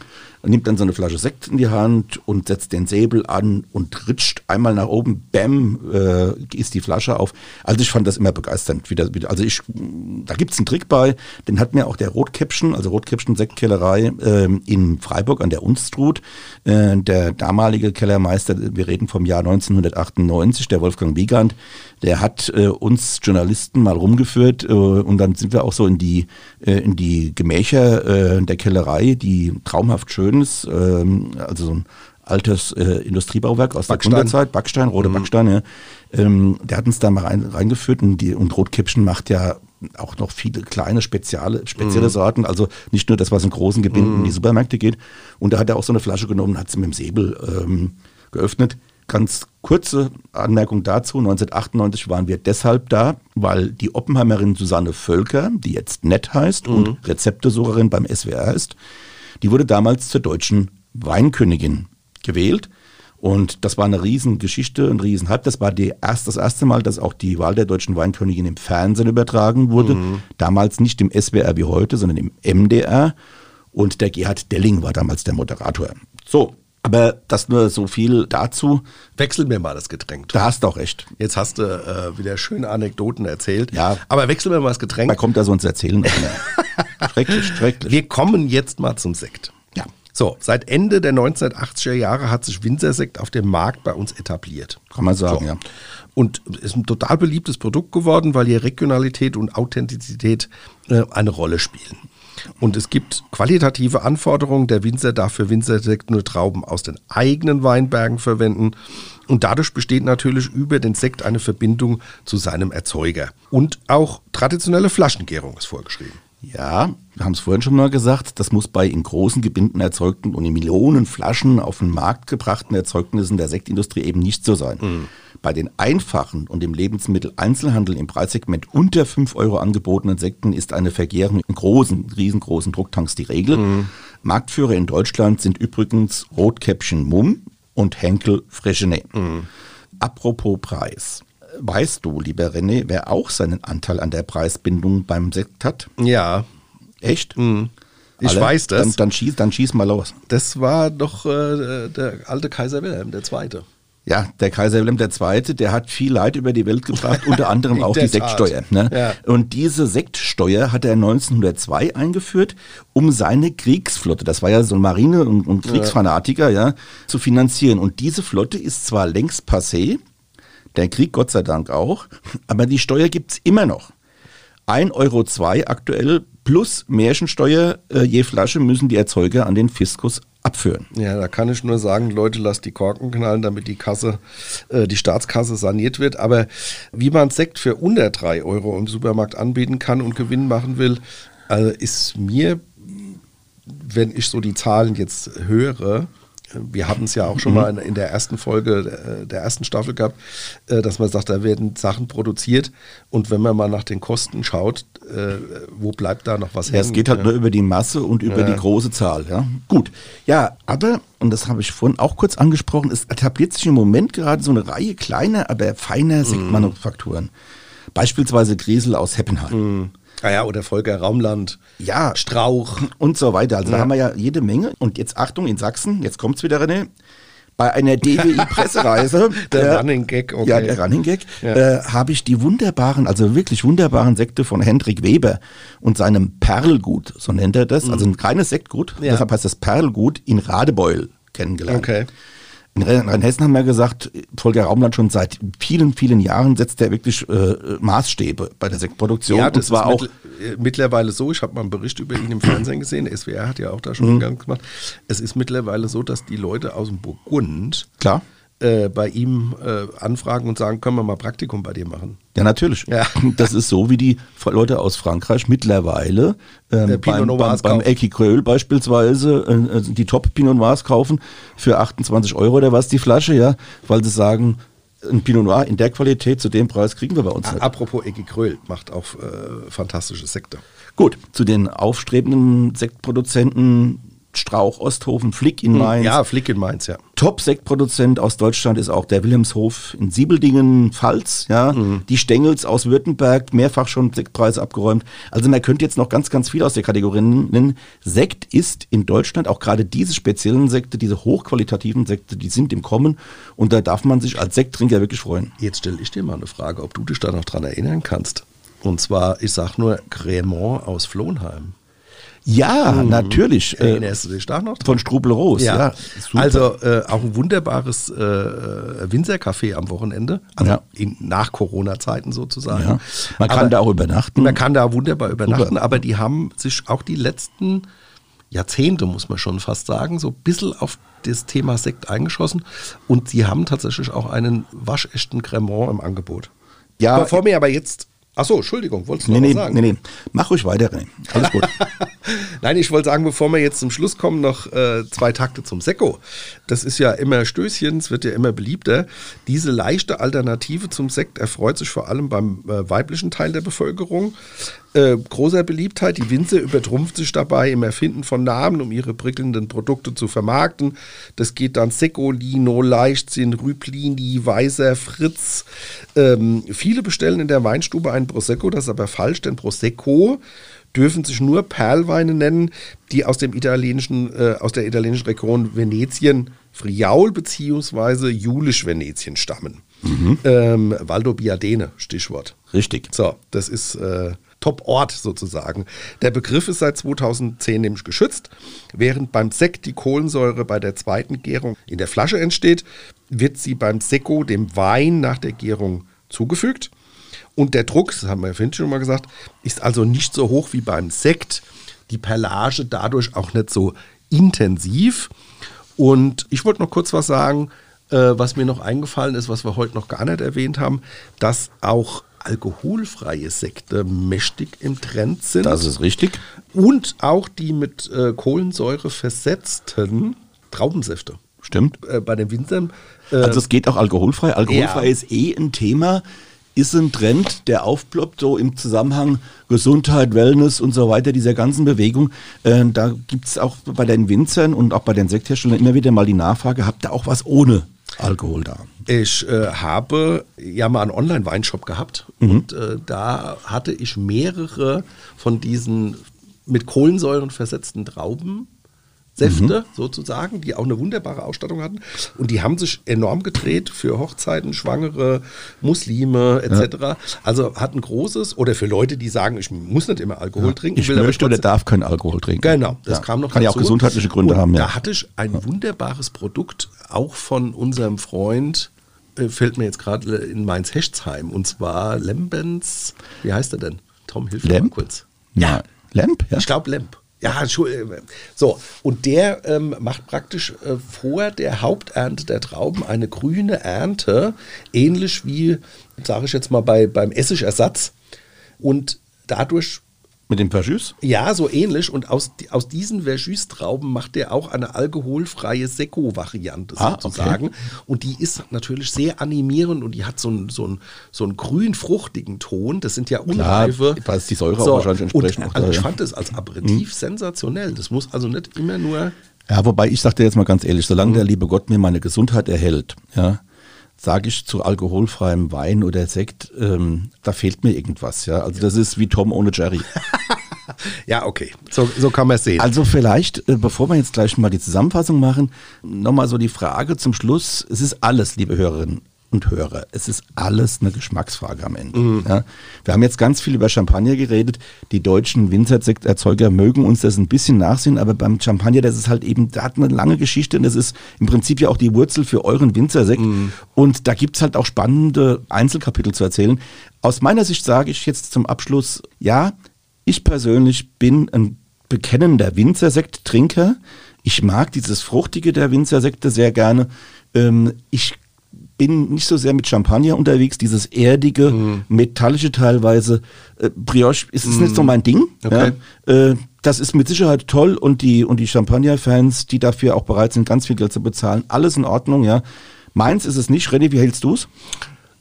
Nimmt dann so eine Flasche Sekt in die Hand und setzt den Säbel an und ritscht einmal nach oben, bäm, äh, ist die Flasche auf. Also ich fand das immer begeisternd. Wieder, wieder, also ich, da gibt's einen Trick bei, den hat mir auch der Rotkäppchen, also Rotkäppchen Sektkellerei ähm, in Freiburg an der Unstrut, äh, der damalige Kellermeister, wir reden vom Jahr 1998, der Wolfgang Wiegand, der hat äh, uns Journalisten mal rumgeführt äh, und dann sind wir auch so in die, äh, in die Gemächer äh, der Kellerei, die traumhaft schön ist, ähm, also so ein altes äh, Industriebauwerk aus Backstein. der Gründerzeit, Backstein, rote Backstein, ja. ähm, der hat uns da mal rein, reingeführt und, die, und Rotkäppchen macht ja auch noch viele kleine spezielle, spezielle Sorten, also nicht nur das, was in großen Gebinden in die Supermärkte geht. Und da hat er auch so eine Flasche genommen, hat sie mit dem Säbel ähm, geöffnet. Ganz kurze Anmerkung dazu. 1998 waren wir deshalb da, weil die Oppenheimerin Susanne Völker, die jetzt nett heißt und Rezeptesucherin beim SWR ist, die wurde damals zur deutschen Weinkönigin gewählt. Und das war eine Riesengeschichte, ein Riesenhype. Das war die erst, das erste Mal, dass auch die Wahl der deutschen Weinkönigin im Fernsehen übertragen wurde. Damals nicht im SWR wie heute, sondern im MDR. Und der Gerhard Delling war damals der Moderator. So, aber das nur so viel dazu. Wechsel mir mal das Getränk. Da hast du auch recht. Jetzt hast du äh, wieder schöne Anekdoten erzählt. Ja. Aber wechsel mir mal das Getränk. Da kommt er sonst erzählen. (laughs) schrecklich, schrecklich. Wir kommen jetzt mal zum Sekt. Ja. So, seit Ende der 1980er Jahre hat sich Winzersekt auf dem Markt bei uns etabliert. Kann man sagen, So. ja. Und ist ein total beliebtes Produkt geworden, weil hier Regionalität und Authentizität äh, eine Rolle spielen. Und es gibt qualitative Anforderungen. Der Winzer darf für Winzersekt nur Trauben aus den eigenen Weinbergen verwenden. Und dadurch besteht natürlich über den Sekt eine Verbindung zu seinem Erzeuger. Und auch traditionelle Flaschengärung ist vorgeschrieben. Ja, wir haben es vorhin schon mal gesagt, das muss bei in großen Gebinden erzeugten und in Millionen Flaschen auf den Markt gebrachten Erzeugnissen der Sektindustrie eben nicht so sein. Bei den einfachen und im Lebensmitteleinzelhandel im Preissegment unter 5 Euro angebotenen Sekten ist eine Vergärung in großen, riesengroßen Drucktanks die Regel. Marktführer in Deutschland sind übrigens Rotkäppchen Mumm und Henkel Fresgenet. Apropos Preis. Weißt du, lieber René, wer auch seinen Anteil an der Preisbindung beim Sekt hat? Ja, Echt? Ich Alle? weiß das. Dann, dann, schieß, dann schieß mal los. Das war doch äh, der alte Kaiser Wilhelm, der Zweite. Ja, der Kaiser Wilhelm II., der hat viel Leid über die Welt gebracht, (laughs) unter anderem auch die. Sektsteuer. Ne? Ja. Und diese Sektsteuer hat er 1902 eingeführt, um seine Kriegsflotte, das war ja so ein Marine- und, und Kriegsfanatiker, ja, zu finanzieren. Und diese Flotte ist zwar längst passé, der Krieg Gott sei Dank auch, aber die Steuer gibt's immer noch. 1,02 Euro aktuell plus Märchensteuer äh, je Flasche müssen die Erzeuger an den Fiskus abführen. Ja, da kann ich nur sagen, Leute, lasst die Korken knallen, damit die Kasse, äh, die Staatskasse saniert wird. Aber wie man Sekt für unter 3 Euro im Supermarkt anbieten kann und Gewinn machen will, also ist mir, wenn ich so die Zahlen jetzt höre, wir hatten es ja auch schon mal in, in der ersten Folge äh, der ersten Staffel gehabt, äh, dass man sagt, da werden Sachen produziert und wenn man mal nach den Kosten schaut, äh, wo bleibt da noch was Ja, es geht halt nur über die Masse und über die große Zahl. Ja? Gut. Ja, aber, und das habe ich vorhin auch kurz angesprochen, es etabliert sich im Moment gerade so eine Reihe kleiner, aber feiner Sektmanufakturen. Beispielsweise Griesel aus Heppenheim. Ah ja, oder Volker Raumland, Ja, Strauch. und so weiter. Also da haben wir ja jede Menge. Und jetzt Achtung, in Sachsen, jetzt kommt's wieder, René. Bei einer DWI-Pressereise, (laughs) Der äh, Running Gag, okay. ja, der Running Gag, Ja. äh, habe ich die wunderbaren, also wirklich wunderbaren Sekte von Hendrik Weber und seinem Perlgut, so nennt er das, also ein kleines Sektgut, Mhm. Ja. deshalb heißt das Perlgut, in Radebeul kennengelernt. Okay. In Rhein- Rheinhessen haben wir gesagt, Volker Raumland schon seit vielen, vielen Jahren setzt er wirklich äh, Maßstäbe bei der Sektproduktion. Ja, das ist auch mittl- äh, mittlerweile so, ich habe mal einen Bericht über ihn im Fernsehen gesehen, SWR hat ja auch da schon einen Gang gemacht. Es ist mittlerweile so, dass die Leute aus dem Burgund klar. Äh, bei ihm äh, anfragen und sagen, können wir mal Praktikum bei dir machen. Ja, natürlich. Ja. (laughs) Das ist so, wie die Leute aus Frankreich mittlerweile ähm, Äh, beim, beim, beim kaufen. Equikröl beispielsweise äh, äh, die Top Pinot Noirs kaufen für 28 Euro oder was die Flasche, ja, weil sie sagen, ein Pinot Noir in der Qualität zu dem Preis kriegen wir bei uns nicht. Apropos Ecki Kröll, macht auch äh, fantastische Sekte. Gut, zu den aufstrebenden Sektproduzenten Strauch Osthofen, Flick in Mainz. Hm, Ja, Flick in Mainz, ja. Top-Sektproduzent aus Deutschland ist auch der Wilhelmshof in Siebeldingen, Pfalz, ja. Die Stengels aus Württemberg, mehrfach schon Sektpreise abgeräumt. Also man könnte jetzt noch ganz, ganz viel aus der Kategorie nennen. Sekt ist in Deutschland, auch gerade diese speziellen Sekte, diese hochqualitativen Sekte, die sind im Kommen und da darf man sich als Sekttrinker wirklich freuen. Jetzt stelle ich dir mal eine Frage, ob du dich da noch dran erinnern kannst. Und zwar, ich sag nur Cremant aus Flohnheim. Ja, natürlich. Äh, Erinnerst du dich da noch dran? von Strubel-Roos, ja. super. also äh, auch ein wunderbares äh, Winzercafé am Wochenende, also Ja. in, nach Corona-Zeiten sozusagen. ja. Man kann Aber da auch übernachten. Man kann da wunderbar übernachten, Super. aber die haben sich auch die letzten Jahrzehnte, muss man schon fast sagen, so ein bisschen auf das Thema Sekt eingeschossen und sie haben tatsächlich auch einen waschechten Cremant im Angebot. Ja, Bevor mir aber jetzt, achso, Entschuldigung, wolltest du Nee, noch nee, was sagen? nee, nee. Mach ruhig weiter, René. Alles gut. (laughs) Nein, ich wollte sagen, bevor wir jetzt zum Schluss kommen, noch äh, zwei Takte zum Sekko. Das ist ja immer Stößchen, es wird ja immer beliebter. Diese leichte Alternative zum Sekt erfreut sich vor allem beim äh, weiblichen Teil der Bevölkerung. Äh, großer Beliebtheit. Die Winzer übertrumpft sich dabei im Erfinden von Namen, um ihre prickelnden Produkte zu vermarkten. Das geht dann Secolino, Leichtsinn, Rüblini, Weißer, Fritz. Ähm, viele bestellen in der Weinstube einen Prosecco, das ist aber falsch, denn Prosecco dürfen sich nur Perlweine nennen, die aus dem italienischen, äh, aus der italienischen Region Venetien, Friaul beziehungsweise Julisch-Venetien stammen. Ähm, Valdo Biadene, Stichwort. Richtig. So, das ist äh, Top-Ort sozusagen. Der Begriff ist seit 2010 nämlich geschützt. Während beim Sekt die Kohlensäure bei der zweiten Gärung in der Flasche entsteht, wird sie beim Sekko, dem Wein, nach der Gärung zugefügt. Und der Druck, das haben wir ja vorhin schon mal gesagt, ist also nicht so hoch wie beim Sekt. Die Perlage dadurch auch nicht so intensiv. Und ich wollte noch kurz was sagen, äh, was mir noch eingefallen ist, was wir heute noch gar nicht erwähnt haben, dass auch alkoholfreie Sekte mächtig im Trend sind. Das ist richtig. und auch die mit äh, Kohlensäure versetzten Traubensäfte. Stimmt. Äh, bei den Winzern. Äh, Also es geht auch alkoholfrei. Alkoholfrei Ja. ist eh ein Thema, ist ein Trend, der aufploppt, so im Zusammenhang Gesundheit, Wellness und so weiter, dieser ganzen Bewegung. Äh, da gibt es auch bei den Winzern und auch bei den Sektherstellern immer wieder mal die Nachfrage, habt ihr auch was ohne Alkohol da? Ich äh, habe ja mal einen Online-Weinshop gehabt und äh, da hatte ich mehrere von diesen mit Kohlensäuren versetzten Trauben Säfte sozusagen, die auch eine wunderbare Ausstattung hatten. Und die haben sich enorm gedreht für Hochzeiten, Schwangere, Muslime etc. Also hat ein großes, oder für Leute, die sagen, ich muss nicht immer Alkohol trinken. Ich will aber möchte oder darf keinen Alkohol trinken. Genau, das Ja. kam noch Kann ja auch dazu. gesundheitliche Gründe Und haben, ja. Da hatte ich ein wunderbares Produkt, auch von unserem Freund, äh, fällt mir jetzt gerade in Mainz-Hechtsheim, und zwar Lembens, wie heißt er denn? Tom, hilf mir mal Lemp? kurz. Ja. Lamp? Ja. Ich glaube Lemp. Ja, Entschuldigung. So, und der ähm, macht praktisch äh, vor der Haupternte der Trauben eine grüne Ernte, ähnlich wie, sage ich jetzt mal, bei, beim Essigersatz. Und dadurch Mit dem Verschüss? ja, so ähnlich. Und aus, aus diesen Verjus-Trauben macht er auch eine alkoholfreie Sekko-Variante Ah, sozusagen. Und die ist natürlich sehr animierend und die hat so einen, so einen, so einen grün-fruchtigen Ton. Das sind ja unreife. es die Säure auch wahrscheinlich entsprechend Und, auch also ich fand das als Aperitif sensationell. Das muss also nicht immer nur. Ja, wobei ich sag dir jetzt mal ganz ehrlich, solange Mhm. der liebe Gott mir meine Gesundheit erhält, ja, sage ich zu alkoholfreiem Wein oder Sekt, ähm, da fehlt mir irgendwas, ja. Also das ist wie Tom ohne Jerry. (laughs) Ja, okay. So, so kann man es sehen. Also vielleicht, äh, bevor wir jetzt gleich mal die Zusammenfassung machen, nochmal so die Frage zum Schluss. Es ist alles, liebe Hörerinnen und Hörer, es ist alles eine Geschmacksfrage am Ende. Ja. Wir haben jetzt ganz viel über Champagner geredet. Die deutschen Winzersekterzeuger mögen uns das ein bisschen nachsehen, aber beim Champagner, das ist halt eben, da hat eine lange Geschichte und das ist im Prinzip ja auch die Wurzel für euren Winzersekt. Und da gibt's halt auch spannende Einzelkapitel zu erzählen. Aus meiner Sicht sage ich jetzt zum Abschluss, ja, ich persönlich bin ein bekennender Winzersekttrinker. Ich mag dieses Fruchtige der Winzersekte sehr gerne. Ähm, ich bin nicht so sehr mit Champagner unterwegs, dieses erdige, metallische teilweise. Äh, Brioche ist es nicht so mein Ding. Okay. Ja. Äh, das ist mit Sicherheit toll und die, und die Champagner-Fans, die dafür auch bereit sind, ganz viel Geld zu bezahlen, alles in Ordnung, ja. Meins ist es nicht. René, wie hältst du's?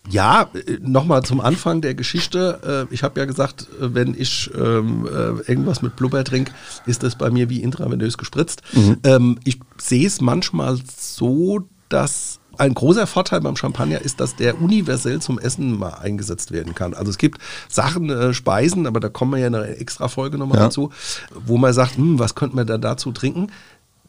Ja, nochmal zum Anfang der Geschichte. Äh, Ich habe ja gesagt, äh, wenn ich ähm, äh, irgendwas mit Blubber trinke, ist das bei mir wie intravenös gespritzt. Ähm, ich sehe es manchmal so, dass ein großer Vorteil beim Champagner ist, dass der universell zum Essen mal eingesetzt werden kann. Also es gibt Sachen, äh, Speisen, aber da kommen wir ja in einer extra Folge nochmal Ja. dazu, wo man sagt, hm, was könnte man da dazu trinken?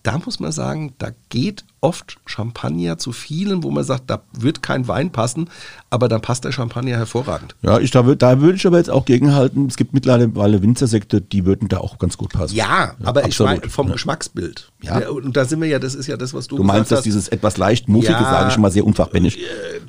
Da muss man sagen, da geht oft Champagner zu vielen, wo man sagt, da wird kein Wein passen, aber dann passt der Champagner hervorragend. Ja, ich, da, da würde ich aber jetzt auch gegenhalten. Es gibt mittlerweile Winzersekte, die würden da auch ganz gut passen. Ja, aber ich absolut. meine vom Ja. Geschmacksbild. Ja. Der, und da sind wir ja, das ist ja das, was du, Du meinst, dass dieses etwas leicht muffige, Ja. sage ich mal, sehr unfachmännisch. Äh,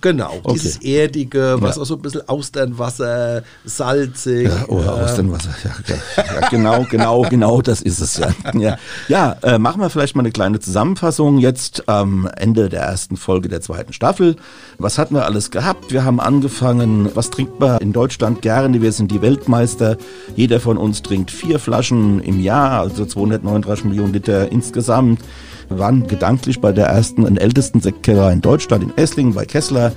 Genau, Okay. dieses Erdige, was Ja. auch so ein bisschen Austernwasser, salzig. Ja, oh, äh, aus dem Wasser. Ja, ja, ja, genau, genau, genau, das ist es ja. (laughs) Ja, ja äh, machen wir vielleicht mal eine kleine Zusammenfassung jetzt am Ende der ersten Folge der zweiten Staffel. Was hatten wir alles gehabt? Wir haben angefangen, was trinkt man in Deutschland gerne? Wir sind die Weltmeister. Jeder von uns trinkt vier Flaschen im Jahr, also 239 Millionen Liter insgesamt. Wir waren gedanklich bei der ersten und ältesten Sektkeller in Deutschland, in Esslingen bei Kessler.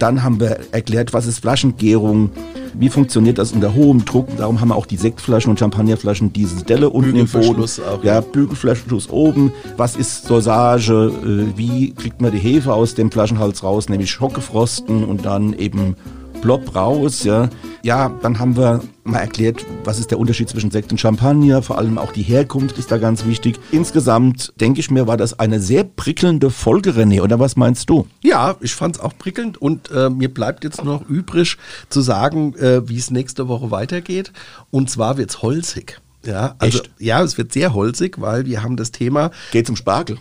Dann haben wir erklärt, was ist Flaschengärung, wie funktioniert das unter hohem Druck. Darum haben wir auch die Sektflaschen und Champagnerflaschen diese Delle unten im Boden. Auch, Ja, Bügelflaschenschluss oben. Was ist Dosage? Äh, Wie kriegt man die Hefe aus dem Flaschenhals raus? Nämlich Schockgefrosten und dann eben plopp raus, ja. Ja, dann haben wir mal erklärt, was ist der Unterschied zwischen Sekt und Champagner, vor allem auch die Herkunft ist da ganz wichtig. Insgesamt, denke ich mir, war das eine sehr prickelnde Folge, René, oder was meinst du? Ja, ich fand es auch prickelnd und äh, mir bleibt jetzt noch übrig zu sagen, äh, wie es nächste Woche weitergeht. Und zwar wird's holzig. Ja, also Echt? ja, es wird sehr holzig, weil wir haben das Thema. Geht zum Spargel.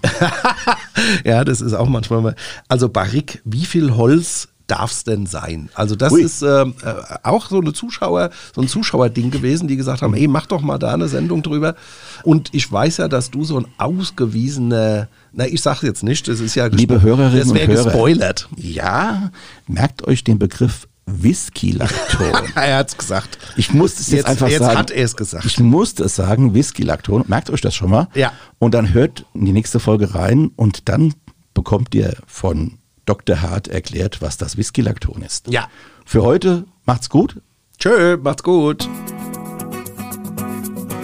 (laughs) ja, das ist auch manchmal mal. Also Barrique, wie viel Holz darf es denn sein? Also das Ui. ist ähm, äh, auch so eine Zuschauer, so ein Zuschauerding gewesen, die gesagt haben, hey, mach doch mal da eine Sendung drüber. Und ich weiß ja, dass du so ein ausgewiesener, na, ich sag's jetzt nicht, das ist ja Liebe Hörerinnen das und wäre Hörer. gespoilert. Ja, merkt euch den Begriff Whisky-Lakton. (laughs) er hat's gesagt. Ich muss es jetzt, Jetzt- einfach jetzt sagen. hat er es gesagt. Ich musste es sagen, Whisky-Lakton. Merkt euch das schon mal. Ja. Und dann hört in die nächste Folge rein und dann bekommt ihr von Dr. Hart erklärt, was das Whisky-Lakton ist. Ja. Für heute macht's gut. Tschö, macht's gut.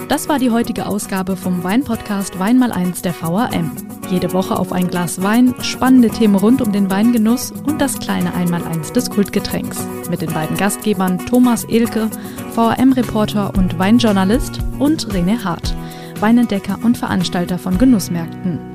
Das war die heutige Ausgabe vom Weinpodcast Wein mal eins der VRM. Jede Woche auf ein Glas Wein, spannende Themen rund um den Weingenuss und das kleine Einmaleins des Kultgetränks. Mit den beiden Gastgebern Thomas Elke, VRM-Reporter und Weinjournalist und René Hart, Weinentdecker und Veranstalter von Genussmärkten.